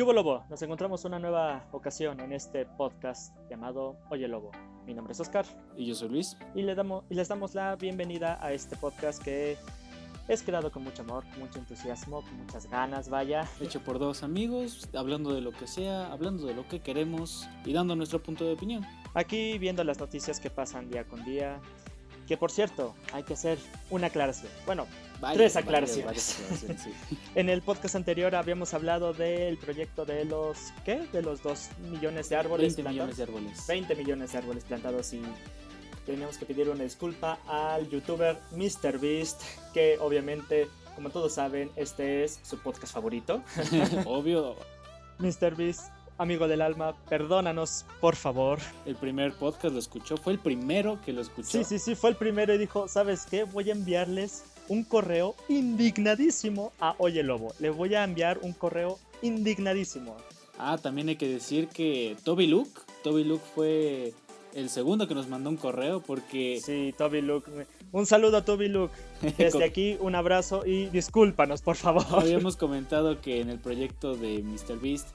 ¿Qué hubo, Lobo? Nos encontramos una nueva ocasión en este podcast llamado Oye Lobo. Mi nombre es Oscar. Y yo soy Luis. Y, le damos, y les damos la bienvenida a este podcast que es creado con mucho amor, con mucho entusiasmo, con muchas ganas, vaya. Hecho por dos amigos, hablando de lo que sea, hablando de lo que queremos y dando nuestro punto de opinión. Aquí viendo las noticias que pasan día con día. Que por cierto, hay que hacer una aclaración. Bueno, tres aclaraciones. en el podcast anterior habíamos hablado del proyecto de los, ¿qué? De los 2 millones de árboles 20 millones de árboles. 20 millones de árboles plantados y teníamos que pedir una disculpa al youtuber MrBeast, que obviamente, como todos saben, este es su podcast favorito. Obvio. MrBeast amigo del alma, perdónanos, por favor. El primer podcast lo escuchó, fue el primero que lo escuchó. Sí, sí, sí, fue el primero y dijo, ¿sabes qué? Voy a enviarles un correo indignadísimo a Oye Lobo. Le voy a enviar un correo indignadísimo. Ah, también hay que decir que Toby Luke, Toby Luke fue el segundo que nos mandó un correo porque... Sí, Toby Luke. Un saludo a Toby Luke. Desde aquí un abrazo y discúlpanos, por favor. Habíamos comentado que en el proyecto de MrBeast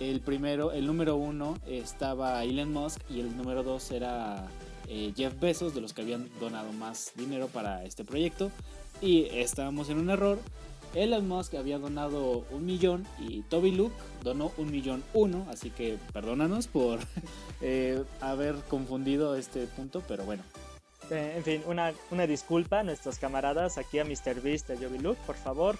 el primero, el número uno estaba Elon Musk y el número dos era eh, Jeff Bezos, de los que habían donado más dinero para este proyecto. Y estábamos en un error. Elon Musk había donado un millón y Toby Luke donó un millón uno, así que perdónanos por eh, haber confundido este punto, pero bueno. Eh, en fin, una, una, disculpa a nuestros camaradas aquí a MrBeast y a Toby Luke, por favor.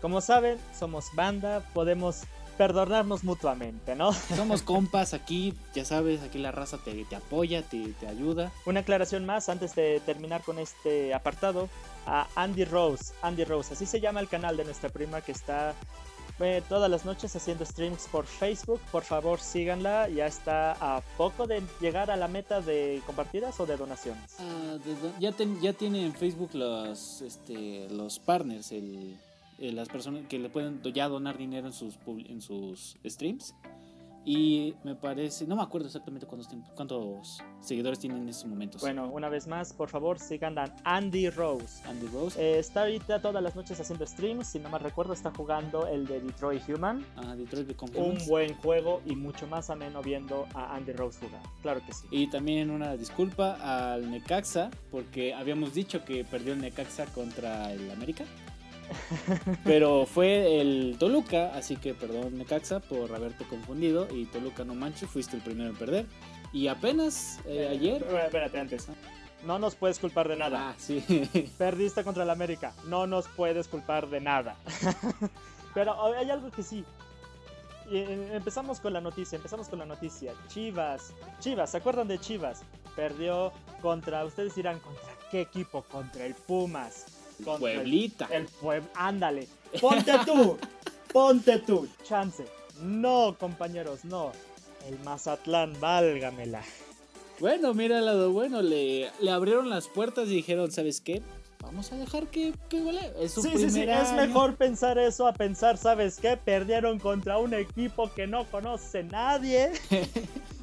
Como saben, somos banda, podemos perdonarnos mutuamente, ¿no? Somos compas aquí, ya sabes, aquí la raza te, te apoya, te, te, ayuda. Una aclaración más antes de terminar con este apartado. A Andy Rose, Andy Rose, así se llama el canal de nuestra prima que está eh, todas las noches haciendo streams por Facebook. Por favor, síganla. Ya está a poco de llegar a la meta de compartidas o de donaciones. Ah, ya, ya tiene en Facebook los, este, los partners, el eh, las personas que le pueden ya donar dinero en sus, en sus streams. Y me parece, no me acuerdo exactamente cuántos, cuántos seguidores tienen en estos momentos. Bueno, una vez más, por favor, sigan a Andy Rose. Andy Rose. Eh, está ahorita todas las noches haciendo streams. Si no me recuerdo, está jugando el de Detroit Human. Ah, Detroit Un buen juego y mucho más ameno viendo a Andy Rose jugar. Claro que sí. Y también una disculpa al Necaxa, porque habíamos dicho que perdió el Necaxa contra el América. Pero fue el Toluca, así que perdón Necaxa por haberte confundido. Y Toluca no manches, fuiste el primero en perder. Y apenas eh, ayer. Espérate antes. No nos puedes culpar de nada. Ah, sí. Perdiste contra el América. No nos puedes culpar de nada. Pero hay algo que sí. Eh, empezamos con la noticia, empezamos con la noticia. Chivas, Chivas, ¿se acuerdan de Chivas? Perdió contra, ustedes dirán, ¿contra qué equipo? Contra el Pumas. Pueblita. El, pueblo, ándale. Ponte tú. ponte tú. Chance. No, compañeros, no. El Mazatlán, válgamela. Bueno, mira el lado bueno. Le, le abrieron las puertas y dijeron, ¿sabes qué? Vamos a dejar que, que Es su sí, sí, sí. Es mejor pensar eso a pensar, ¿sabes qué? Perdieron contra un equipo que no conoce nadie.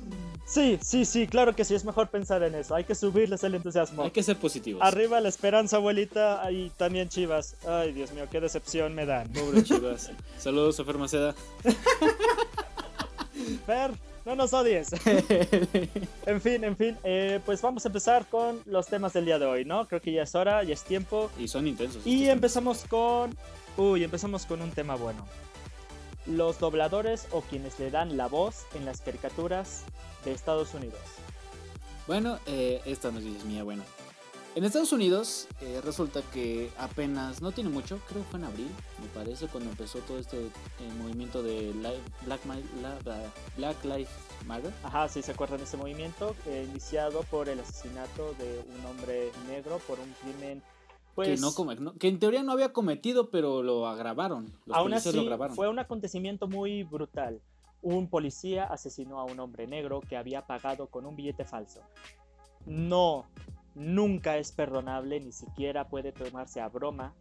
Sí, sí, sí, claro que sí, es mejor pensar en eso. Hay que subirles el entusiasmo. Hay que ser positivos. Arriba la esperanza, abuelita, y también Chivas. Ay, Dios mío, qué decepción me dan. Pobre Chivas. Saludos a Fer Maceda. Fer, no nos odies. en fin, en fin, eh, pues vamos a empezar con los temas del día de hoy, ¿no? Creo que ya es hora, ya es tiempo. Y son intensos. Y empezamos con... Uy, empezamos con un tema bueno. Los dobladores o quienes le dan la voz en las caricaturas de Estados Unidos. Bueno, eh, esta noticia es mía, bueno. En Estados Unidos eh, resulta que apenas, no tiene mucho, creo que fue en abril, me parece, cuando empezó todo este eh, movimiento de Black, Black Lives Matter. Ajá, sí, se acuerdan de ese movimiento, eh, iniciado por el asesinato de un hombre negro por un crimen pues, que, no, que en teoría no había cometido, pero lo agravaron. Los aún así, lo agravaron. fue un acontecimiento muy brutal un policía asesinó a un hombre negro que había pagado con un billete falso. No, nunca es perdonable, ni siquiera puede tomarse a broma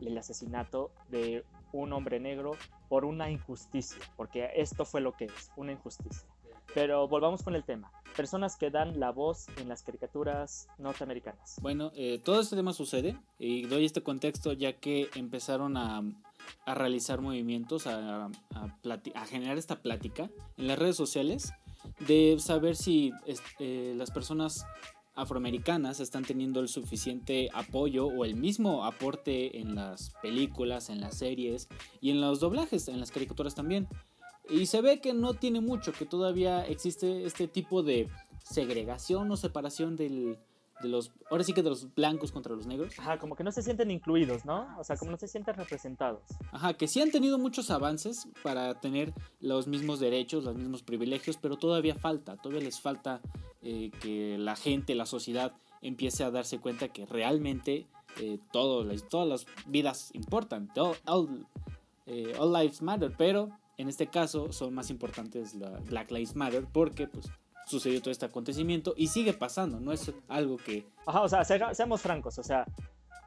el, asesinato de un hombre negro por una injusticia, porque esto fue lo que es, una injusticia. Pero volvamos con el tema. Personas que dan la voz en las caricaturas norteamericanas. Bueno, eh, todo este tema sucede y doy este contexto ya que empezaron a a realizar movimientos, a, a, generar esta plática en las redes sociales de saber si eh, las personas afroamericanas están teniendo el suficiente apoyo o el mismo aporte en las películas, en las series y en los doblajes, en las caricaturas también. Y se ve que no tiene mucho, que todavía existe este tipo de segregación o separación del, de los, ahora sí que de los blancos contra los negros. Ajá, como que no se sienten incluidos, ¿no? O sea, como no se sienten representados. Ajá, que sí han tenido muchos avances para tener los mismos derechos, los mismos privilegios, pero todavía falta, todavía les falta eh, que la gente, la sociedad empiece a darse cuenta que realmente eh, todo, todas las vidas importan, all, eh, all lives matter, pero en este caso son más importantes la Black Lives Matter porque pues sucedió todo este acontecimiento y sigue pasando, no es algo que... Ajá, o sea, seamos francos, o sea,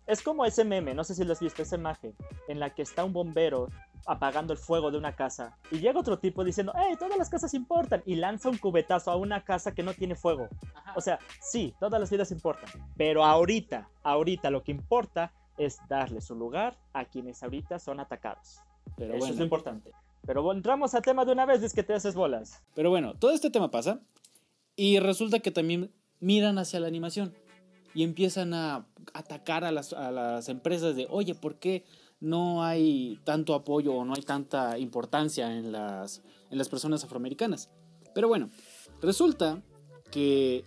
es como ese meme, no sé si lo has visto, esa imagen, en la que está un bombero apagando el fuego de una casa y llega otro tipo diciendo, hey, todas las casas importan y lanza un cubetazo a una casa que no tiene fuego. O sea, sí, todas las vidas importan, pero ahorita, ahorita lo que importa es darle su lugar a quienes ahorita son atacados. Pero Eso es lo importante. Pero entramos al tema de una vez, es que te haces bolas. Pero bueno, todo este tema pasa y resulta que también miran hacia la animación y empiezan a atacar a las, a las empresas de, oye, ¿por qué no hay tanto apoyo o no hay tanta importancia en las, en las personas afroamericanas? Pero bueno, resulta que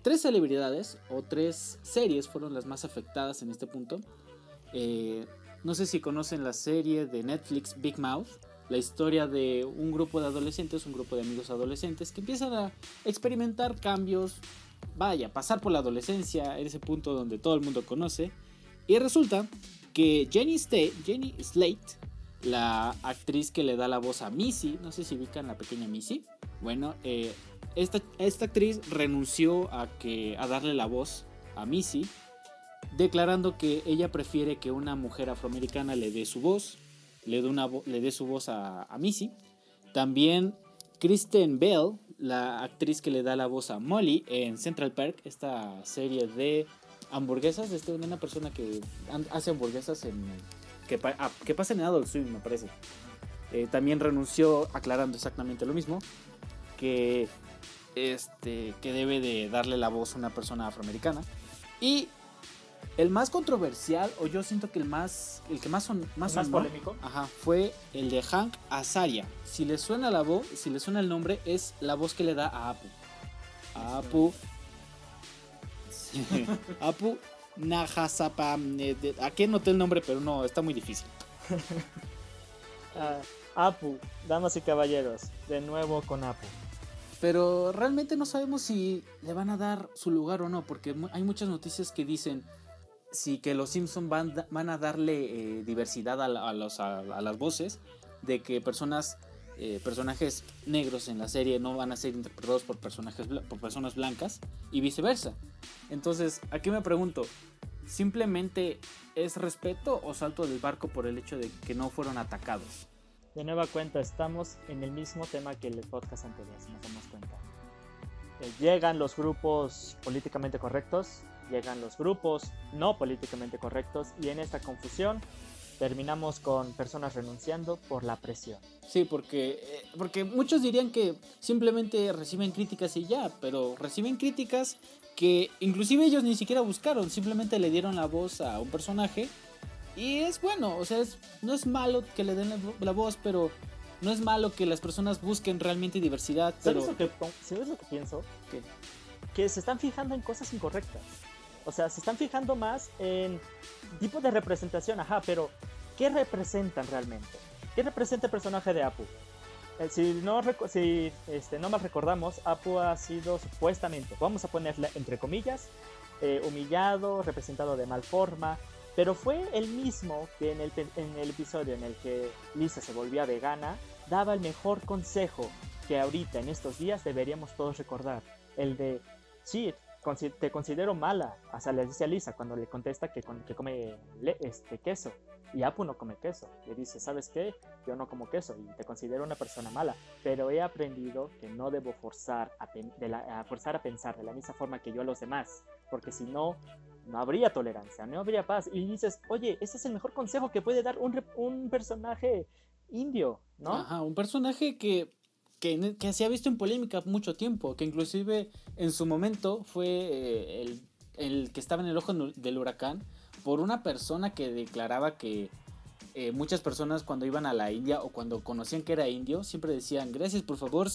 tres celebridades o tres series fueron las más afectadas en este punto. Eh, no sé si conocen la serie de Netflix Big Mouth la historia de un grupo de adolescentes, un grupo de amigos adolescentes que empiezan a experimentar cambios, vaya, pasar por la adolescencia, en ese punto donde todo el mundo conoce. Y resulta que Jenny, Jenny Slate, la actriz que le da la voz a Missy, no sé si ubican la pequeña Missy, bueno, eh, esta, esta, actriz renunció a, que, a darle la voz a Missy, declarando que ella prefiere que una mujer afroamericana le dé su voz le dé, una, le dé su voz a, Missy. También Kristen Bell, la actriz que le da la voz a Molly en Central Park, esta serie de hamburguesas, de este, una persona que hace hamburguesas en, que, ah, que pasa en Adult Swim, me parece. Eh, también renunció aclarando exactamente lo mismo, que, este, que debe de darle la voz a una persona afroamericana. Y el más controversial, o yo siento que el más, el que más son, más, polémico, ajá, fue el de Hank Azaria. Si le suena la voz, si le suena el nombre, es la voz que le da a Apu. A Apu. Apu Nahasapa. Aquí noté el nombre, pero no, está muy difícil. Ah, Apu, damas y caballeros, de nuevo con Apu. Pero realmente no sabemos si le van a dar su lugar o no, porque hay muchas noticias que dicen sí que los Simpsons van, van a darle eh, diversidad a, los, a, las voces, de que personas, eh, personajes negros en la serie no van a ser interpretados por, personajes, por personas blancas y viceversa. Entonces, aquí me pregunto, ¿simplemente es respeto o salto del barco por el hecho de que no fueron atacados? De nueva cuenta, estamos en el mismo tema que el podcast anterior, si nos damos cuenta. Eh, llegan los grupos políticamente correctos llegan los grupos no políticamente correctos y en esta confusión terminamos con personas renunciando por la presión. Sí, porque, eh, porque muchos dirían que simplemente reciben críticas y ya, pero reciben críticas que inclusive ellos ni siquiera buscaron, simplemente le dieron la voz a un personaje y es bueno, o sea, no es malo que le den la, voz, pero no es malo que las personas busquen realmente diversidad. ¿Sabes, lo, que, ¿sabes lo que pienso? Que se están fijando en cosas incorrectas. O sea, se están fijando más en tipo de representación, ajá, pero ¿qué representan realmente? ¿Qué representa el personaje de Apu? Eh, si no, si, este, no mal recordamos, Apu ha sido supuestamente, vamos a ponerle entre comillas, eh, humillado, representado de mal forma, pero fue el mismo que en el, en el episodio en el que Lisa se volvía vegana, daba el mejor consejo que ahorita en estos días deberíamos todos recordar, el de, sí, te considero mala. O sea, le dice a Lisa cuando le contesta que, que come este, queso. Y Apu no come queso. Le dice, ¿sabes qué? Yo no como queso y te considero una persona mala. Pero he aprendido que no debo forzar a, a forzar a pensar de la misma forma que yo a los demás. Porque si no, no habría tolerancia, no habría paz. Y dices, oye, ese es el mejor consejo que puede dar un, un personaje indio, ¿no? Ajá, un personaje que que, se ha visto en polémica mucho tiempo, que inclusive en su momento fue eh, el, que estaba en el ojo del huracán por una persona que declaraba que eh, muchas personas cuando iban a la India o cuando conocían que era indio siempre decían gracias por favor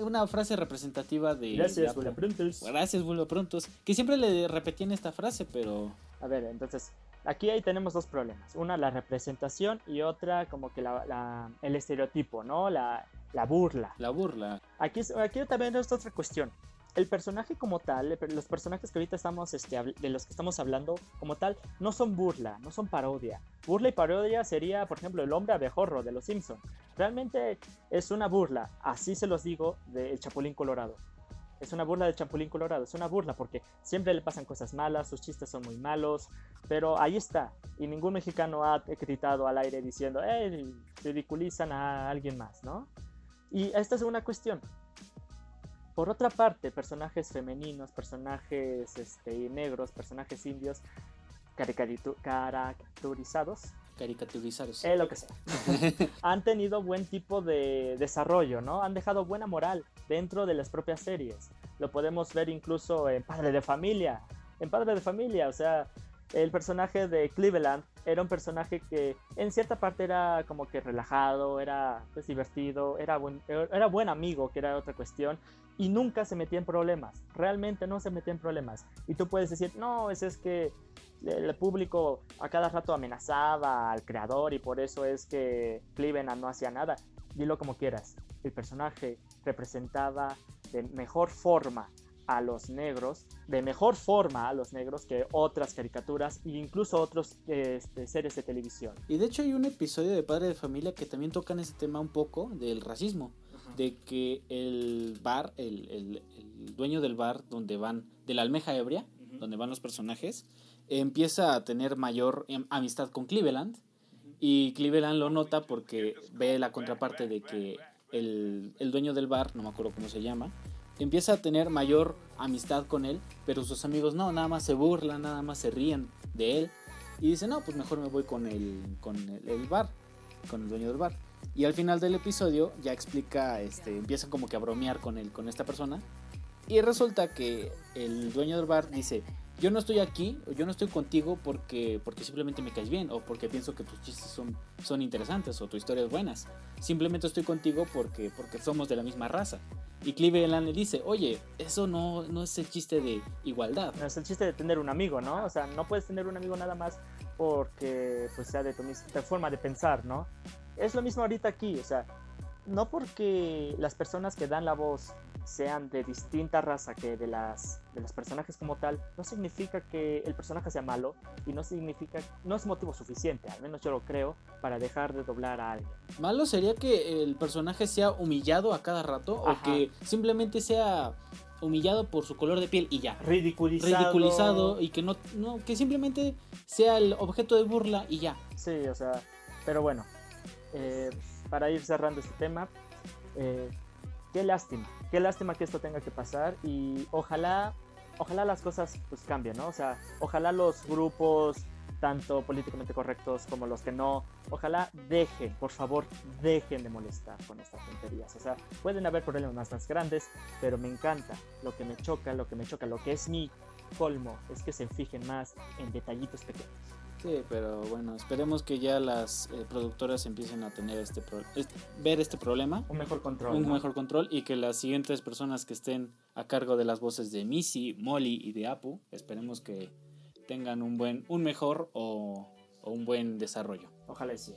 una frase representativa de gracias vuelva prontos. Gracias vuelva prontos. Que siempre le repetían esta frase pero a ver entonces aquí ahí tenemos dos problemas. Una la representación y otra como que la, el estereotipo no la la burla. La burla. Aquí, aquí también es otra cuestión. El personaje como tal, los personajes que ahorita estamos, este, de los que estamos hablando como tal, no son burla, no son parodia. Burla y parodia sería, por ejemplo, el hombre abejorro de los Simpsons. Realmente es una burla, así se los digo, del Chapulín Colorado. Es una burla del Chapulín Colorado, es una burla porque siempre le pasan cosas malas, sus chistes son muy malos, pero ahí está. Y ningún mexicano ha gritado al aire diciendo, eh, ridiculizan a alguien más, ¿no? Y esta es una cuestión. Por otra parte, personajes femeninos, personajes este, negros, personajes indios, caricaturizados. Caricaturizados. Eh, lo que sea. han tenido buen tipo de desarrollo, ¿no? Han dejado buena moral dentro de las propias series. Lo podemos ver incluso en Padre de Familia. En Padre de Familia, o sea, el personaje de Cleveland era un personaje que en cierta parte era como que relajado, era pues, divertido, era buen, era buen amigo, que era otra cuestión, y nunca se metía en problemas, realmente no se metía en problemas. Y tú puedes decir, no, es, es que el público a cada rato amenazaba al creador y por eso es que Cleveland no hacía nada. Dilo como quieras, el personaje representaba de mejor forma a los negros, de mejor forma a los negros que otras caricaturas e incluso otros este, series de televisión. Y de hecho hay un episodio de Padre de Familia que también tocan ese tema un poco del racismo, de que el bar, el, dueño del bar donde van, de la almeja ebria, donde van los personajes, empieza a tener mayor em, amistad con Cleveland y Cleveland lo nota porque ve la contraparte de que el, el dueño del bar, no me acuerdo cómo se llama, empieza a tener mayor amistad con él, pero sus amigos no, nada más se burlan, nada más se ríen de él. Y dice, no, pues mejor me voy con el, con el, bar, con el dueño del bar. Y al final del episodio ya explica, este, empieza como que a bromear con él, con esta persona. Y resulta que el dueño del bar dice, yo no estoy aquí, yo no estoy contigo porque, porque simplemente me caes bien, o porque pienso que tus chistes son, son interesantes, o tu historia es buena. Simplemente estoy contigo porque, porque somos de la misma raza. Y Cleveland le dice, oye, eso no, no es el chiste de igualdad. No es el chiste de tener un amigo, ¿no? O sea, no puedes tener un amigo nada más porque pues, sea de tu misma forma de pensar, ¿no? Es lo mismo ahorita aquí, o sea, no porque las personas que dan la voz sean de distinta raza que de las de los personajes como tal, no significa que el personaje sea malo y no significa no es motivo suficiente, al menos yo lo creo, para dejar de doblar a alguien. Malo sería que el personaje sea humillado a cada rato o que simplemente sea humillado por su color de piel y ya. Ridiculizado. Ridiculizado y que no, no que simplemente sea el objeto de burla y ya. Sí, o sea, pero bueno, eh, para ir cerrando este tema, eh, qué lástima, qué lástima que esto tenga que pasar y ojalá, ojalá las cosas pues cambien, ¿no? O sea, ojalá los grupos tanto políticamente correctos como los que no, ojalá dejen, por favor, dejen de molestar con estas tonterías. O sea, pueden haber problemas más, más grandes, pero me encanta, lo que me choca, lo que me choca, lo que es mi colmo, es que se fijen más en detallitos pequeños. Sí, pero bueno, esperemos que ya las eh, productoras empiecen a tener este, ver este problema. Un mejor control. Un mejor control y que las siguientes personas que estén a cargo de las voces de Missy, Molly y de Apu, esperemos que tengan un buen, un mejor o, un buen desarrollo. Ojalá sí.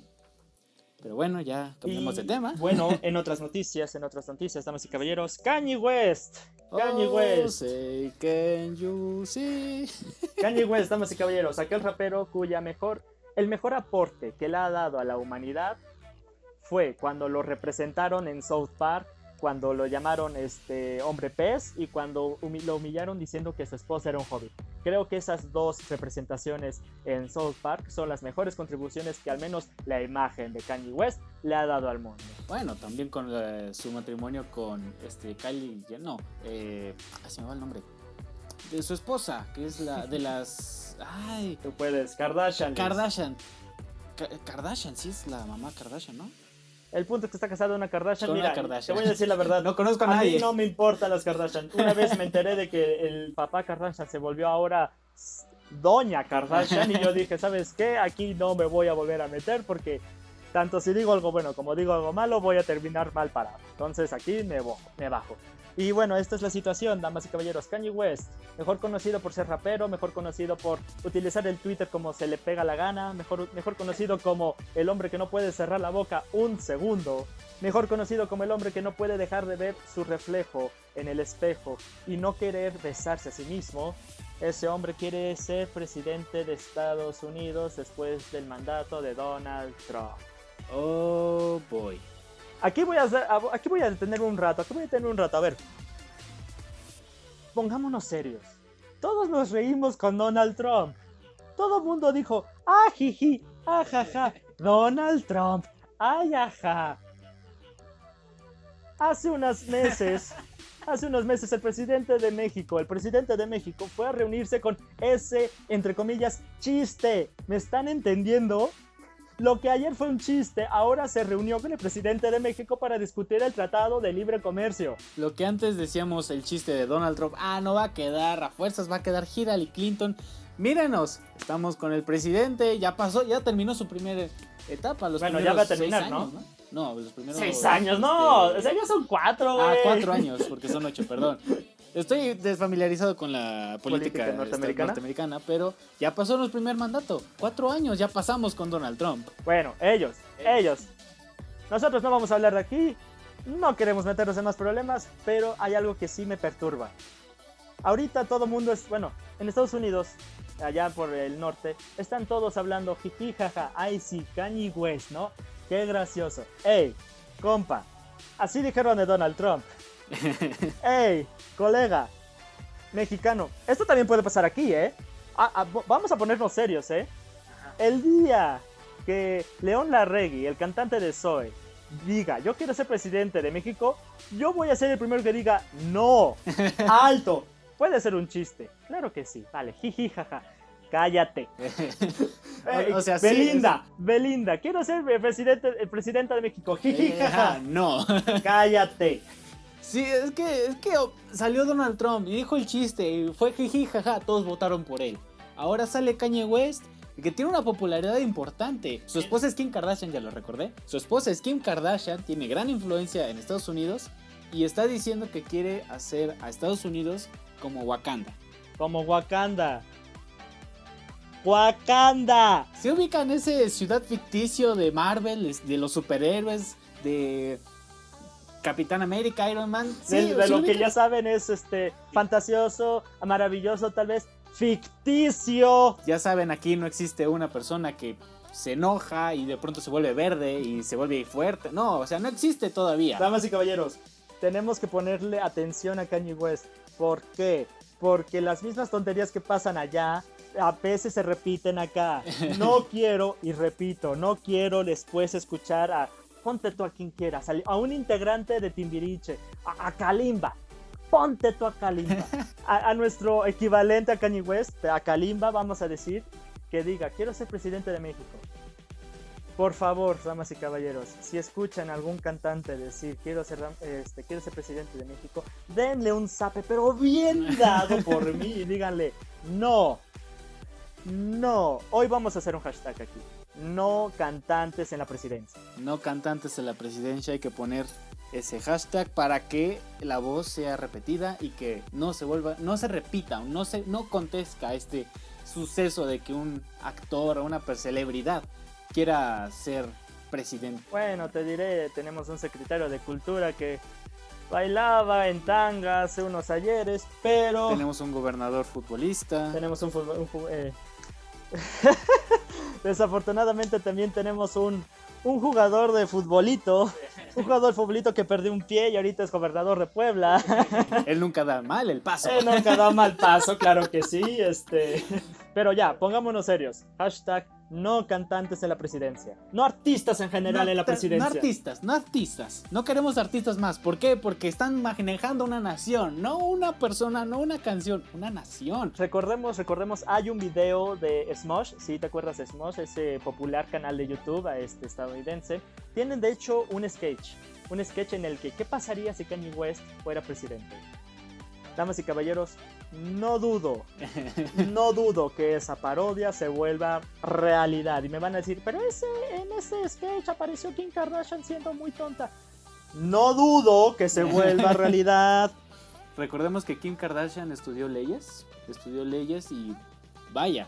Pero bueno, ya cambiamos de tema. Bueno, en otras noticias, en otras noticias, damas y caballeros, Kanye West. Kanye oh, West. can you see? Kanye West, damas y caballeros, aquel rapero cuya mejor, el mejor aporte que le ha dado a la humanidad fue cuando lo representaron en South Park cuando lo llamaron este hombre pez y cuando lo humillaron diciendo que su esposa era un hobbit. Creo que esas dos representaciones en South Park son las mejores contribuciones que al menos la imagen de Kanye West le ha dado al mundo. Bueno, también con eh, su matrimonio con este Kylie, no, eh, se me va el nombre, de su esposa, que es la de las, ay, tú puedes, Kardashian. Kardashian. Kardashian, sí es la mamá Kardashian, ¿no? El punto es que está casado una Kardashian. Mira, Kardashian. te voy a decir la verdad. no conozco a, nadie. Mí no me importan las Kardashian. Una vez me enteré de que el papá Kardashian se volvió ahora Doña Kardashian y yo dije, ¿sabes qué? Aquí no me voy a volver a meter porque tanto si digo algo bueno como digo algo malo voy a terminar mal parado. Entonces aquí me, me bajo. Y bueno, esta es la situación, damas y caballeros. Kanye West, mejor conocido por ser rapero, mejor conocido por utilizar el Twitter como se le pega la gana, mejor, mejor conocido como el hombre que no puede cerrar la boca un segundo, mejor conocido como el hombre que no puede dejar de ver su reflejo en el espejo y no querer besarse a sí mismo. Ese hombre quiere ser presidente de Estados Unidos después del mandato de Donald Trump. Oh boy. Aquí voy a hacer, aquí voy a detener un rato, aquí voy a detener un rato. A ver, pongámonos serios. Todos nos reímos con Donald Trump. Todo el mundo dijo, ah, jiji, ah, jaja, Donald Trump, ay, ajá. Hace unos meses, hace unos meses el presidente de México, el presidente de México fue a reunirse con ese, entre comillas, chiste. ¿Me están entendiendo? Lo que ayer fue un chiste, ahora se reunió con el presidente de México para discutir el Tratado de Libre Comercio. Lo que antes decíamos el chiste de Donald Trump, ah, no va a quedar a fuerzas, va a quedar Hillary Clinton. Mírenos, estamos con el presidente, ya pasó, ya terminó su primera etapa. Los bueno, ya va a terminar, ¿no? ¿no? los primeros. Seis años, no, este, o sea, ya son cuatro, güey. Ah, cuatro años, porque son ocho, perdón. Estoy desfamiliarizado con la política, este, norteamericana? pero ya pasó nuestro primer mandato. Cuatro años, ya pasamos con Donald Trump. Bueno, ellos, ellos. Nosotros no vamos a hablar de aquí, no queremos meternos en más problemas, pero hay algo que sí me perturba. Ahorita todo el mundo es, bueno, en Estados Unidos, allá por el norte, están todos hablando jiji, jaja, ay sí, Kanye West, ¿no? Qué gracioso. Ey, compa, así dijeron de Donald Trump. ¡Ey, colega! Mexicano. Esto también puede pasar aquí, ¿eh? Vamos a ponernos serios, ¿eh? El día que León Larregui, el cantante de Zoe, diga, yo quiero ser presidente de México, yo voy a ser el primero que diga, no, alto. Puede ser un chiste. Claro que sí. Vale, jiji, jaja. Cállate. o sea, Belinda, Belinda, quiero ser el presidente, el presidente de México. Jiji, jaja. no. Cállate. Sí, es que, es que salió Donald Trump y dijo el chiste y fue jiji, jaja, todos votaron por él. Ahora sale Kanye West, que tiene una popularidad importante. Su esposa es Kim Kardashian, ya lo recordé. Su esposa es Kim Kardashian, tiene gran influencia en Estados Unidos y está diciendo que quiere hacer a Estados Unidos como Wakanda. Como Wakanda. Wakanda. Se ubica en ese ciudad ficticio de Marvel, de los superhéroes, de Capitán América, Iron Man. Sí, de, lo que ya saben es este fantasioso, maravilloso, tal vez ficticio. Ya saben, aquí no existe una persona que se enoja y de pronto se vuelve verde y se vuelve fuerte. No, o sea, no existe todavía. Damas y caballeros, tenemos que ponerle atención a Kanye West. ¿Por qué? Porque las mismas tonterías que pasan allá a veces se repiten acá. No quiero, y repito, no quiero después escuchar a ponte tú a quien quieras, a un integrante de Timbiriche, a, Kalimba, ponte tú a Kalimba, a, nuestro equivalente a Kanye West, a Kalimba, vamos a decir, que diga, quiero ser presidente de México. Por favor, damas y caballeros, si escuchan a algún cantante decir quiero ser, este, quiero ser presidente de México, denle un zape, pero bien dado por mí, y díganle, no, no, hoy vamos a hacer un hashtag aquí no cantantes en la presidencia. No cantantes en la presidencia, hay que poner ese hashtag para que la voz sea repetida y que no se vuelva, no se repita, no se, no contezca este suceso de que un actor o una celebridad quiera ser presidente. Bueno, te diré, tenemos un secretario de cultura que bailaba en tanga hace unos ayeres, pero... Tenemos un gobernador futbolista. Tenemos un, un eh, Desafortunadamente también tenemos un, un jugador de futbolito, un jugador de futbolito que perdió un pie y ahorita es gobernador de Puebla. Él nunca da mal el paso. Él nunca da mal paso, claro que sí. Este. Pero ya, pongámonos serios. Hashtag no cantantes en la presidencia. No artistas en general en la presidencia. No artistas, no artistas. No queremos artistas más. ¿Por qué? Porque están manejando una nación. No una persona, no una canción, una nación. Recordemos, recordemos, hay un video de Smosh. Si te acuerdas de Smosh, ese popular canal de YouTube este estadounidense. Tienen de hecho un sketch. Un sketch en el que, ¿qué pasaría si Kanye West fuera presidente? Damas y caballeros, no dudo, no dudo que esa parodia se vuelva realidad. Y me van a decir, pero ese, en ese sketch apareció Kim Kardashian siendo muy tonta. No dudo que se vuelva realidad. Recordemos que Kim Kardashian estudió leyes, estudió leyes y vaya,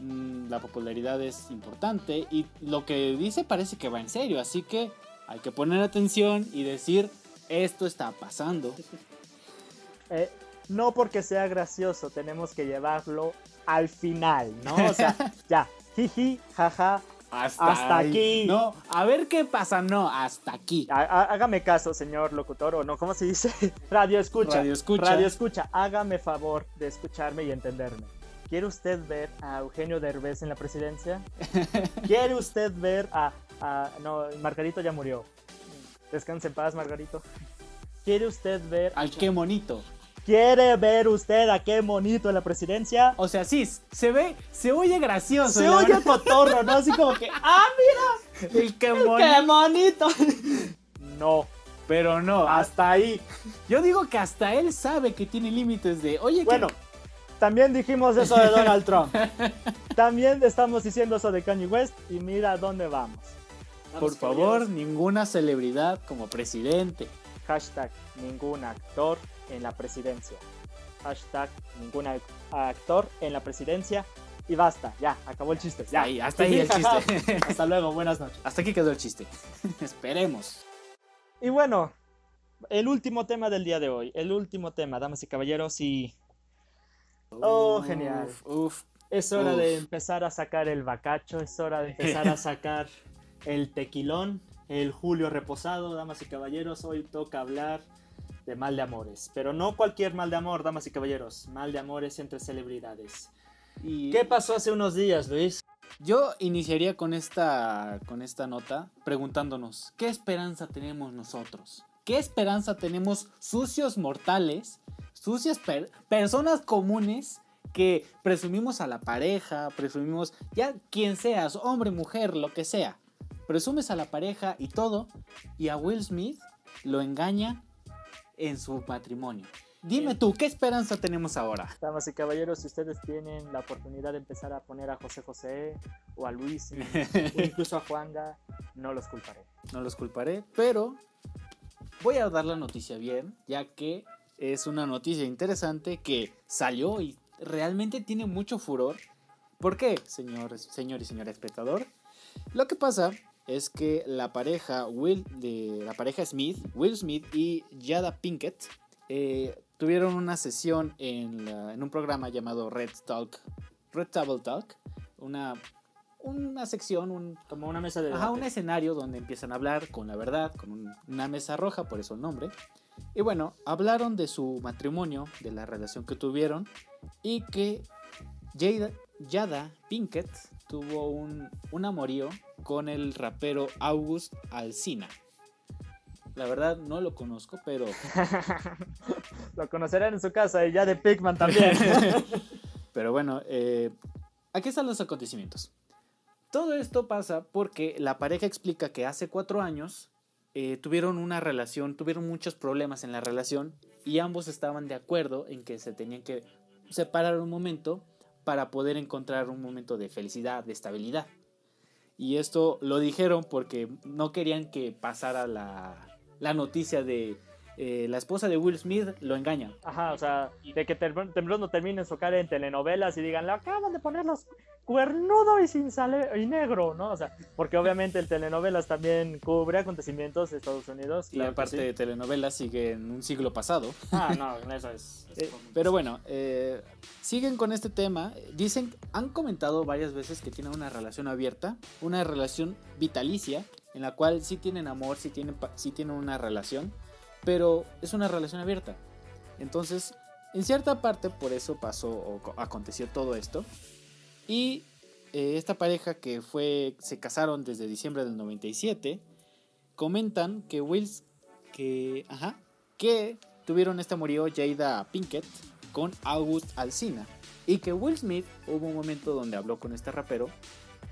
mm, la popularidad es importante y lo que dice parece que va en serio, así que hay que poner atención y decir, esto está pasando. Eh, no porque sea gracioso, tenemos que llevarlo al final, ¿no? O sea, ya, jiji, jaja, hasta, aquí. No, a ver qué pasa, no, hasta aquí. hágame caso, señor locutor, o no, ¿cómo se dice? Radio escucha. Radio escucha. Radio escucha, hágame favor de escucharme y entenderme. ¿Quiere usted ver a Eugenio Derbez en la presidencia? ¿Quiere usted ver a, a... No, Margarito ya murió. Descanse en paz, Margarito. ¿Quiere usted ver... Al qué monito. ¿Quiere ver usted a qué monito en la presidencia? O sea, sí, se ve, se oye gracioso. Se oye cotorro, ¿no? Así como que, ¡ah, mira! El qué monito. ¡Qué monito! No, pero no. Hasta ahí. Yo digo que hasta él sabe que tiene límites de, oye, bueno, también dijimos eso de Donald Trump. También estamos diciendo eso de Kanye West y mira dónde vamos. Por favor, ninguna celebridad como presidente. Hashtag ningún actor en la presidencia. Hashtag ningún actor en la presidencia. Y basta, ya, acabó el chiste. Ya, ahí, hasta ahí el chiste. hasta luego, buenas noches. Hasta aquí quedó el chiste. Esperemos. Y bueno, el último tema del día de hoy. El último tema, damas y caballeros, y. Oh, genial. Uf, es hora de empezar a sacar el bacacho, es hora de empezar a sacar el tequilón, el Julio reposado, damas y caballeros. Hoy toca hablar de mal de amores. Pero no cualquier mal de amor, damas y caballeros. Mal de amores entre celebridades. Y ¿Qué pasó hace unos días, Luis? Yo iniciaría con esta, con esta nota preguntándonos, ¿qué esperanza tenemos nosotros? ¿Qué esperanza tenemos sucios mortales, sucias personas comunes que presumimos a la pareja, presumimos ya quien seas, hombre, mujer, lo que sea? Presumes a la pareja y todo, y a Will Smith lo engaña en su matrimonio. Dime tú, ¿qué esperanza tenemos ahora? Damas y caballeros, si ustedes tienen la oportunidad de empezar a poner a José José o a Luis o incluso a Juanga, no los culparé. No los culparé, pero voy a dar la noticia bien, ya que es una noticia interesante que salió y realmente tiene mucho furor. ¿Por qué, señor, señor y señora espectador? Lo que pasa es que la pareja Will de la pareja Smith, Will Smith y Jada Pinkett eh, tuvieron una sesión en, un programa llamado Red Talk, Red Table Talk, una una sección, un, como una mesa de ajá, un escenario donde empiezan a hablar con la verdad, con una mesa roja, por eso el nombre. Y bueno, hablaron de su matrimonio, de la relación que tuvieron y que Jada, Jada Pinkett tuvo un, un amorío con el rapero August Alsina. La verdad no lo conozco, pero... lo conocerán en su casa y ya de Pigman también. pero bueno, eh, aquí están los acontecimientos. Todo esto pasa porque la pareja explica que hace cuatro años eh, tuvieron una relación, tuvieron muchos problemas en la relación y ambos estaban de acuerdo en que se tenían que separar un momento para poder encontrar un momento de felicidad, de estabilidad. Y esto lo dijeron porque no querían que pasara la, la noticia de eh, la esposa de Will Smith lo engaña. Ajá, o sea, de que temblando terminen su cara en telenovelas y digan, le acaban de poner los cuernudo y sin sale y negro, ¿no? O sea, porque obviamente el telenovelas también cubre acontecimientos de Estados Unidos. y aparte de telenovelas sigue en un siglo pasado. Ah, no, eso es. Eh, pero bueno, eh, siguen con este tema. Dicen, han comentado varias veces que tienen una relación abierta, una relación vitalicia en la cual sí tienen amor, sí tienen, sí tienen una relación, pero es una relación abierta. Entonces, en cierta parte por eso pasó o aconteció todo esto. Y eh, esta pareja que fue, se casaron desde diciembre del 97, comentan que Wills, que, ajá, que tuvieron este amorío Jada Pinkett con August Alsina. Y que Will Smith hubo un momento donde habló con este rapero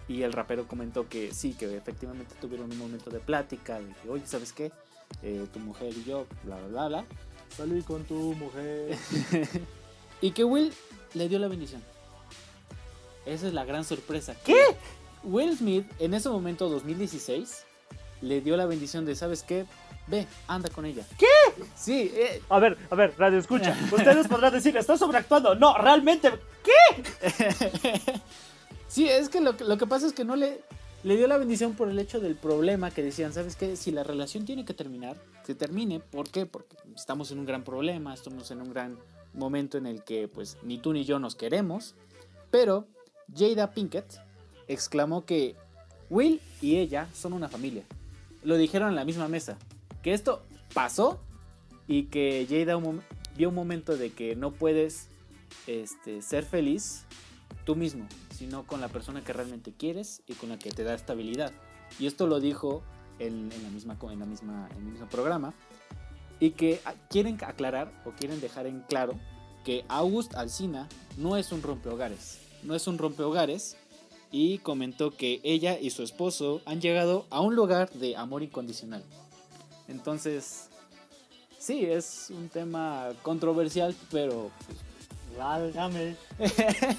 y el rapero comentó que sí, que efectivamente tuvieron un momento de plática, de que, oye, ¿sabes qué? Eh, tu mujer y yo, bla, bla, bla, bla. Salí con tu mujer. y que Will le dio la bendición. Esa es la gran sorpresa. ¿Qué? Will Smith, en ese momento, 2016, le dio la bendición de, ¿sabes qué? Ve, anda con ella. ¿Qué? Sí. Eh. A ver, a ver, radio escucha. Ustedes podrán decir, estás sobreactuando. No, realmente, ¿qué? sí, es que lo, lo que pasa es que no le, le dio la bendición por el hecho del problema que decían, ¿sabes qué? Si la relación tiene que terminar, se termine. ¿Por qué? Porque estamos en un gran problema, estamos en un gran momento en el que pues ni tú ni yo nos queremos. Pero Jada Pinkett exclamó que Will y ella son una familia. Lo dijeron en la misma mesa. Que esto pasó y que Jada vio un momento de que no puedes este, ser feliz tú mismo, sino con la persona que realmente quieres y con la que te da estabilidad. Y esto lo dijo en, la misma, en, el mismo programa. Y que quieren aclarar o quieren dejar en claro que August Alsina no es un rompehogares. No es un rompehogares. Y comentó que ella y su esposo han llegado a un lugar de amor incondicional. Entonces, sí, es un tema controversial, pero pues, válgame.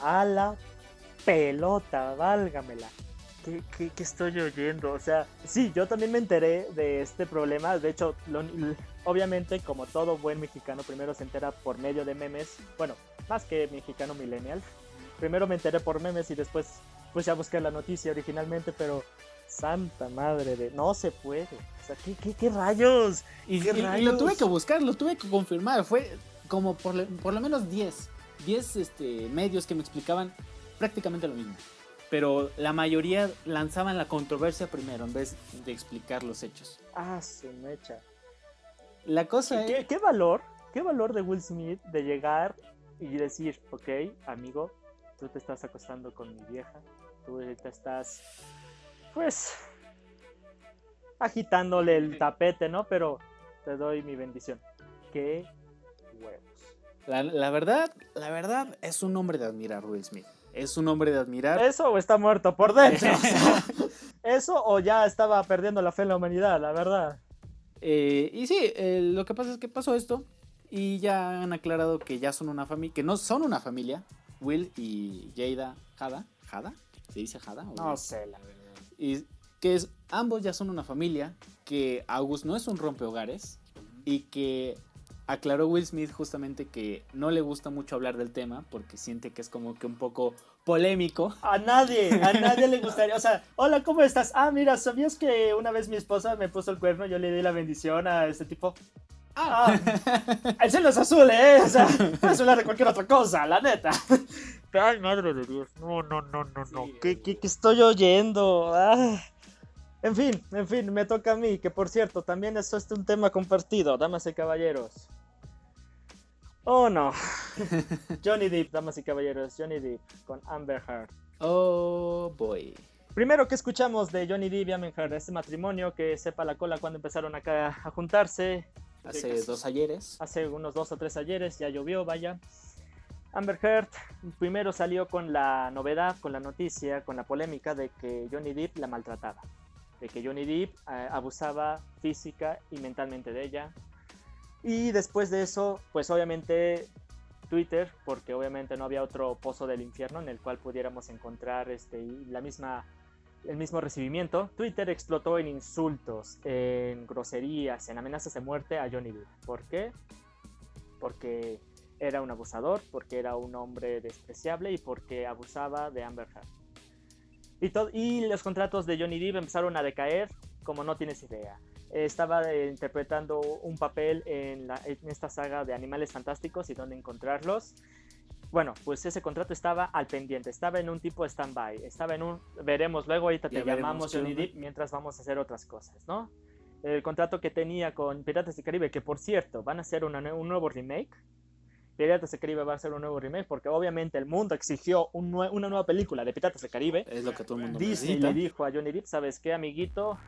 a la pelota, válgamela. ¿Qué, qué, estoy oyendo? O sea, sí, yo también me enteré de este problema. De hecho, obviamente, como todo buen mexicano, primero se entera por medio de memes. Bueno, más que mexicano millennial. Primero me enteré por memes y después pues ya busqué la noticia originalmente, pero santa madre de... No se puede. O sea, ¿qué, qué, qué rayos? Y, lo tuve que buscar, lo tuve que confirmar. Fue como por, por lo menos 10. 10 este, medios que me explicaban prácticamente lo mismo. Pero la mayoría lanzaban la controversia primero en vez de explicar los hechos. Ah, se me echa. La cosa ¿Qué, ¿Qué valor? ¿Qué valor de Will Smith de llegar y decir, ok, amigo, tú te estás acostando con mi vieja, tú te estás, pues, agitándole el tapete, ¿no? Pero te doy mi bendición. Qué. La, verdad, la verdad, es un hombre de admirar, Will Smith. Es un hombre de admirar. Eso o está muerto por dentro. eso o ya estaba perdiendo la fe en la humanidad, la verdad. Eh, y sí, eh, lo que pasa es que pasó esto y ya han aclarado que ya son una familia, que no son una familia, Will y Jada Jada, Jada, ¿se dice Jada? no sé, la verdad. Y que es, ambos ya son una familia, que August no es un rompehogares y que aclaró Will Smith justamente que no le gusta mucho hablar del tema porque siente que es como que un poco polémico. A nadie, a nadie le gustaría, o sea, hola, ¿cómo estás? Ah, mira, ¿sabías que una vez mi esposa me puso el cuerno, yo le di la bendición a este tipo? Ah, el cielo es azul, ¿eh? O sea, puedes hablar de cualquier otra cosa, la neta. Ay, madre de Dios. No, no, no, no, no. ¿Qué, qué, estoy oyendo? Ah. En fin, en fin, me toca a mí, que por cierto, también esto es un tema compartido, damas y caballeros. Oh no. Johnny Depp, damas y caballeros, Johnny Depp con Amber Heard. Oh boy. Primero que escuchamos de Johnny Depp y Amber Heard, este matrimonio que sepa la cola cuando empezaron acá a juntarse. Hace dos ayeres. Hace unos dos o tres ayeres, ya llovió, vaya. Amber Heard primero salió con la novedad, con la noticia, con la polémica de que Johnny Depp la maltrataba de que Johnny Depp eh, abusaba física y mentalmente de ella. Y después de eso, pues obviamente Twitter, porque obviamente no había otro pozo del infierno en el cual pudiéramos encontrar este, la misma, el mismo recibimiento, Twitter explotó en insultos, en groserías, en amenazas de muerte a Johnny Depp. ¿Por qué? Porque era un abusador, porque era un hombre despreciable y porque abusaba de Amber Heard. Y, y los contratos de Johnny Depp empezaron a decaer como no tienes idea. Estaba eh, interpretando un papel en, esta saga de Animales Fantásticos y dónde encontrarlos. Bueno, pues ese contrato estaba al pendiente, estaba en un tipo stand-by, estaba en un, veremos luego, ahorita te Ya llamamos Johnny. Depp mientras vamos a hacer otras cosas, ¿no? El contrato que tenía con Piratas del Caribe, que por cierto, van a hacer una un nuevo remake. Piratas del Caribe va a hacer un nuevo remake porque obviamente el mundo exigió un nue- una nueva película de Piratas del Caribe. Es lo que todo el mundo Disney necesita. le dijo a Johnny Depp, ¿sabes qué, amiguito?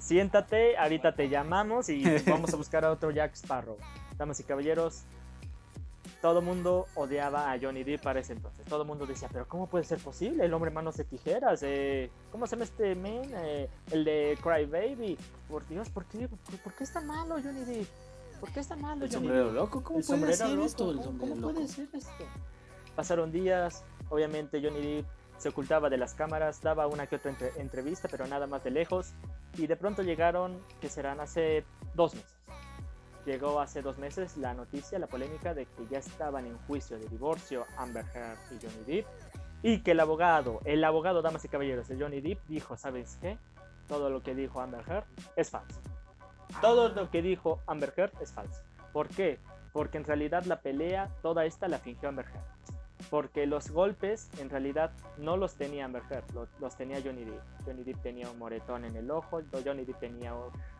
Siéntate, ahorita te llamamos y vamos a buscar a otro Jack Sparrow. Damas y caballeros, todo el mundo odiaba a Johnny Depp para ese entonces. Todo el mundo decía, pero ¿cómo puede ser posible? El hombre manos de tijeras. eh, ¿Cómo se llama este men? Eh, el de Cry Baby. Por Dios, ¿por qué, por, por qué es tan malo Johnny Depp? ¿Por qué es tan malo El Johnny sombrero Depp? loco, ¿cómo El puede ser esto? ¿cómo- sombrero ¿Cómo puede ser esto? Pasaron días, obviamente Johnny Depp se ocultaba de las cámaras, daba una que otra entre- entrevista, pero nada más de lejos. Y de pronto llegaron, que serán hace dos meses. Llegó hace dos meses la noticia, la polémica de que ya estaban en juicio de divorcio Amber Heard y Johnny Depp. Y que el abogado, el abogado, damas y caballeros, de Johnny Depp dijo, ¿sabes qué? Todo lo que dijo Amber Heard es falso. Todo lo que dijo Amber Heard es falso. ¿Por qué? Porque en realidad la pelea, toda esta la fingió Amber Heard. Porque los golpes en realidad no los tenía Amber Heard, lo- los, tenía Johnny Depp. Johnny Depp tenía un moretón en el ojo, Johnny Depp tenía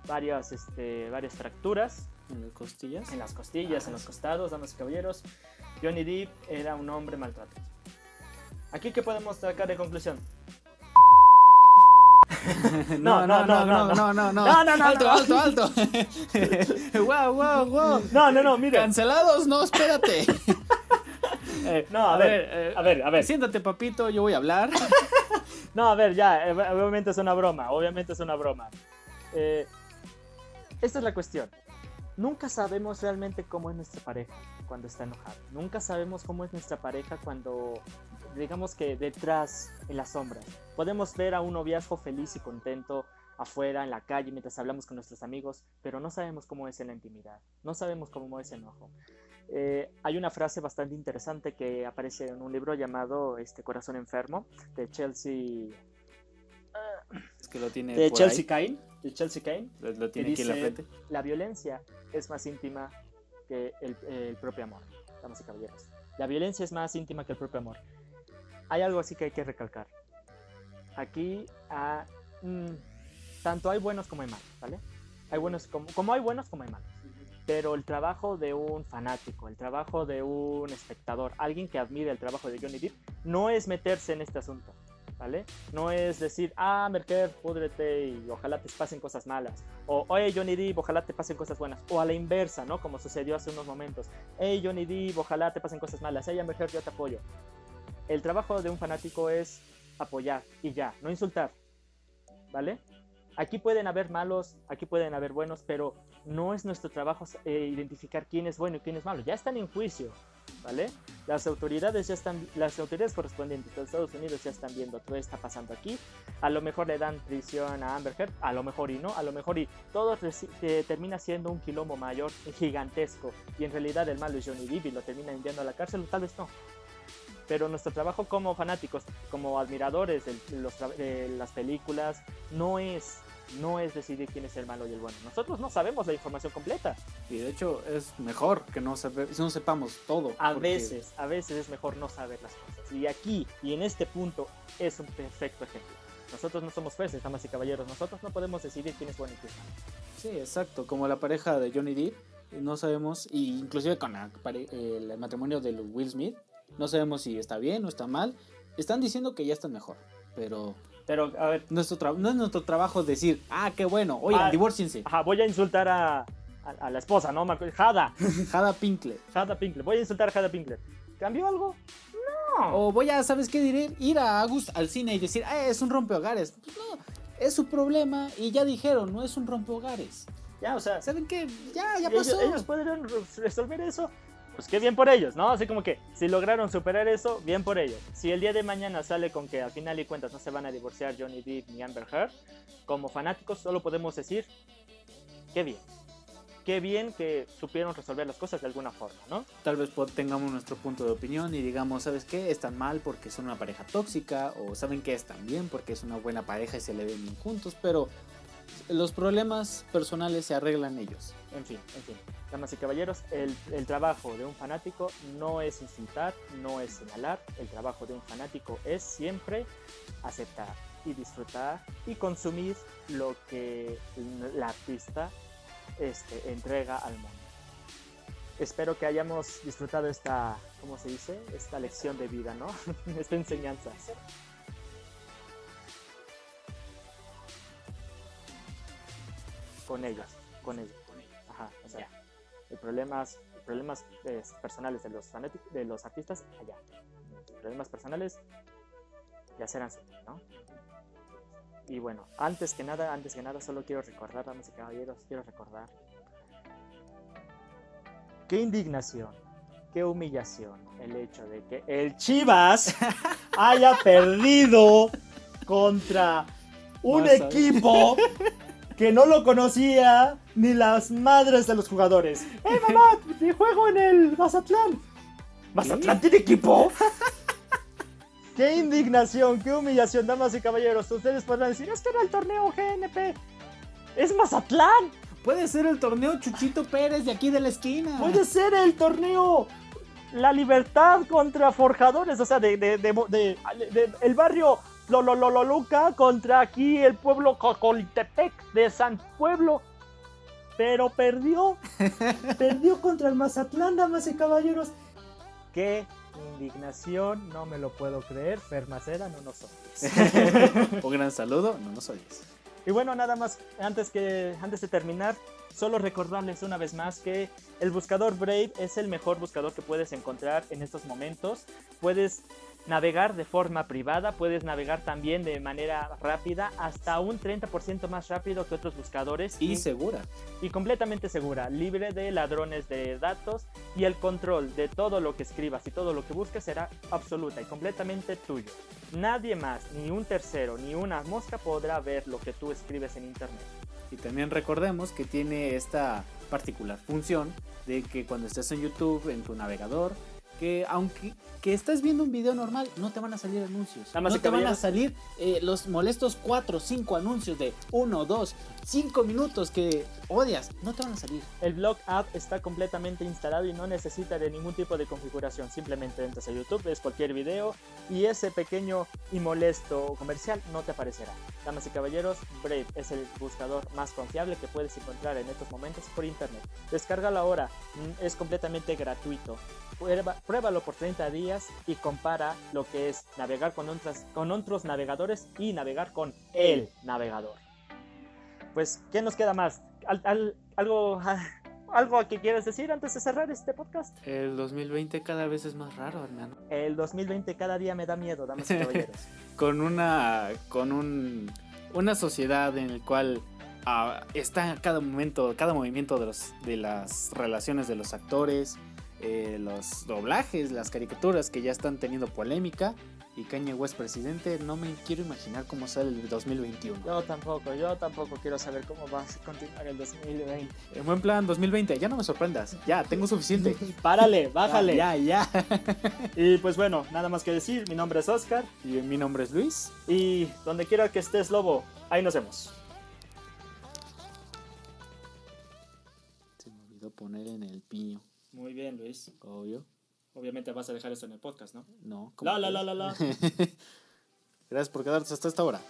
varias, este, varias fracturas En las costillas. en las costillas, en los costados, damas y caballeros. Johnny Depp era un hombre maltratado. Aquí, ¿qué podemos sacar de conclusión? No, no, no, no, no, no, no. No, no, no, Alto, no. alto, alto. Wow, wow, wow. No, no, no, mira. Cancelados, no, espérate. Eh, no, a, ver, eh, a ver, a ver. Siéntate, papito, yo voy a hablar. No, a ver, ya, eh, obviamente es una broma, obviamente es una broma. Eh, esta es la cuestión. Nunca sabemos realmente cómo es nuestra pareja cuando está enojada. Nunca sabemos cómo es nuestra pareja cuando, digamos que detrás, en las sombras. Podemos ver a un noviazgo feliz y contento afuera, en la calle, mientras hablamos con nuestros amigos, pero no sabemos cómo es en la intimidad. No sabemos cómo es enojo. Eh, hay una frase bastante interesante que aparece en un libro llamado este Corazón Enfermo de Chelsea Es que lo tiene de por Chelsea ahí. Kane, de Chelsea Kane, Lo, lo tiene aquí en la dice- frente. la violencia es más íntima que el, el propio amor, damas y caballeros. La violencia es más íntima que el propio amor. Hay algo así que hay que recalcar. Aquí, ah, mm, tanto hay buenos como hay malos, ¿vale? Hay buenos como, como hay buenos como hay malos. Pero el trabajo de un fanático, el trabajo de un espectador, alguien que admire el trabajo de Johnny Depp, no es meterse en este asunto, ¿vale? No es decir, ah, Merker, púdrete y ojalá te pasen cosas malas. O, oye, Johnny Depp, ojalá te pasen cosas buenas. O a la inversa, ¿no? Como sucedió hace unos momentos. Hey, Johnny Depp, ojalá te pasen cosas malas. Hey, Amber Heard, yo te apoyo. El trabajo de un fanático es apoyar y ya, no insultar, ¿vale? Aquí pueden haber malos, aquí pueden haber buenos, pero no es nuestro trabajo eh, identificar quién es bueno y quién es malo. Ya están en juicio, ¿vale? Las autoridades ya están, las autoridades correspondientes de Estados Unidos ya están viendo todo está pasando aquí. A lo mejor le dan prisión a Amber Heard, a lo mejor y no, a lo mejor y todo eh, termina siendo un quilombo mayor, gigantesco, y en realidad el malo es Johnny Depp y lo termina enviando a la cárcel, o tal vez no. Pero nuestro trabajo como fanáticos, como admiradores de, los de las películas, no es, no es decidir quién es el malo y el bueno. Nosotros no sabemos la información completa. Y de hecho es mejor que no, sabe- no sepamos todo. A porque veces, a veces es mejor no saber las cosas. Y aquí, y en este punto, es un perfecto ejemplo. Nosotros no somos jueces, damas y caballeros. Nosotros no podemos decidir quién es bueno y quién es malo. Sí, exacto. Como la pareja de Johnny Depp, no sabemos, y inclusive con la el matrimonio de Will Smith, no sabemos si está bien o está mal. Están diciendo que ya están mejor, pero Pero, a ver, nuestro no es nuestro trabajo decir, ah, qué bueno, oigan, Ah. divórciense. ajá, voy a insultar a, a, a la esposa, ¿no? Jada, Jada Pinkle. Jada Pinkler. Voy a insultar a Jada Pinkler. ¿Cambió algo? No. O voy a, ¿sabes qué diré? Ir a Agus al cine y decir, ah, es un rompehogares. Pues no, es su problema y ya dijeron, no es un rompehogares. Ya, o sea, ¿Saben qué? Ya, ya ellos, pasó. ellos pueden re- resolver eso. Pues qué bien por ellos, ¿no? Así como que si lograron superar eso, bien por ellos. Si el día de mañana sale con que al final y cuentas no se van a divorciar Johnny Depp ni Amber Heard, como fanáticos solo podemos decir, qué bien. Qué bien que supieron resolver las cosas de alguna forma, ¿no? Tal vez tengamos nuestro punto de opinión y digamos, ¿sabes qué? Están mal porque son una pareja tóxica o saben que están bien porque es una buena pareja y se le ven bien juntos, pero los problemas personales se arreglan ellos. En fin, en fin. Damas y caballeros, el, trabajo de un fanático no es insultar, no es señalar, el trabajo de un fanático es siempre aceptar y disfrutar y consumir lo que la artista este, entrega al mundo. Espero que hayamos disfrutado esta, ¿cómo se dice? Esta lección de vida, ¿no? esta enseñanza. Con ellos, con ellos. Problemas, problemas eh, personales de los de los artistas, allá. problemas personales ya serán ¿no? Y bueno, antes que nada, antes que nada, solo quiero recordar, damas y caballeros, quiero recordar. Qué indignación, qué humillación el hecho de que el Chivas haya perdido contra un equipo que no lo conocía ni las madres de los jugadores. ¡Eh, mamá! juego en el Mazatlán! ¿Mazatlán tiene equipo? ¡Qué indignación! ¡Qué humillación, damas y caballeros! Ustedes podrán decir, es que era el torneo GNP. ¡Es Mazatlán! Puede ser el torneo Chuchito Pérez de aquí de la esquina. Puede ser el torneo La Libertad contra Forjadores, o sea, de, de, el barrio Lolololuca contra aquí el pueblo Cocolitepec de San Pueblo. Pero perdió. perdió contra el Mazatlán, damas y caballeros. ¡Qué Indignación, no me lo puedo creer. Fermaceda, no nos oyes. Un gran saludo, no nos oyes. Y bueno, nada más, antes, que, antes de terminar, solo recordarles una vez más que el buscador Brave es el mejor buscador que puedes encontrar en estos momentos. Puedes navegar de forma privada, puedes navegar también de manera rápida, hasta un 30% más rápido que otros buscadores. Y, segura. Y completamente segura, libre de ladrones de datos y el control de todo lo que escribas y todo lo que busques será absoluta y completamente tuyo. Nadie más, ni un tercero, ni una mosca podrá ver lo que tú escribes en Internet. Y también recordemos que tiene esta particular función de que cuando estés en YouTube, en tu navegador, que aunque que estés viendo un video normal, no te van a salir anuncios. no te van a salir eh, los molestos 4 o 5 anuncios de 1, 2, 5 minutos que odias. No te van a salir. El blog app está completamente instalado y no necesita de ningún tipo de configuración. Simplemente entras a YouTube, ves cualquier video y ese pequeño y molesto comercial no te aparecerá. Damas y caballeros, Brave es el buscador más confiable que puedes encontrar en estos momentos por internet. Descárgalo ahora, mm, es completamente gratuito. pruébalo por 30 días y compara lo que es navegar con, con otros navegadores y navegar con el navegador. Pues, ¿qué nos queda más? algo, ¿Algo que quieras decir antes de cerrar este podcast? El 2020 cada vez es más raro, hermano. El 2020 cada día me da miedo, damas y caballeros. con una, con un, una sociedad en la cual ah, está cada momento, cada movimiento de, los, de las relaciones de los actores, eh, los doblajes, las caricaturas que ya están teniendo polémica. Y Kanye West presidente, no me quiero imaginar cómo sale el 2021. Yo tampoco, yo tampoco quiero saber cómo va a continuar el 2020. En buen plan, 2020, ya no me sorprendas. Ya, tengo suficiente. Párale, bájale. Ya, ya. y pues bueno, nada más que decir. Mi nombre es Oscar. Y mi nombre es Luis. Y donde quiera que estés, Lobo, ahí nos vemos. Se me olvidó poner en el piño. Muy bien, Luis. Obvio. Obviamente vas a dejar eso en el podcast, ¿no? No. La, la, la, la, la. Gracias por quedarte hasta esta hora.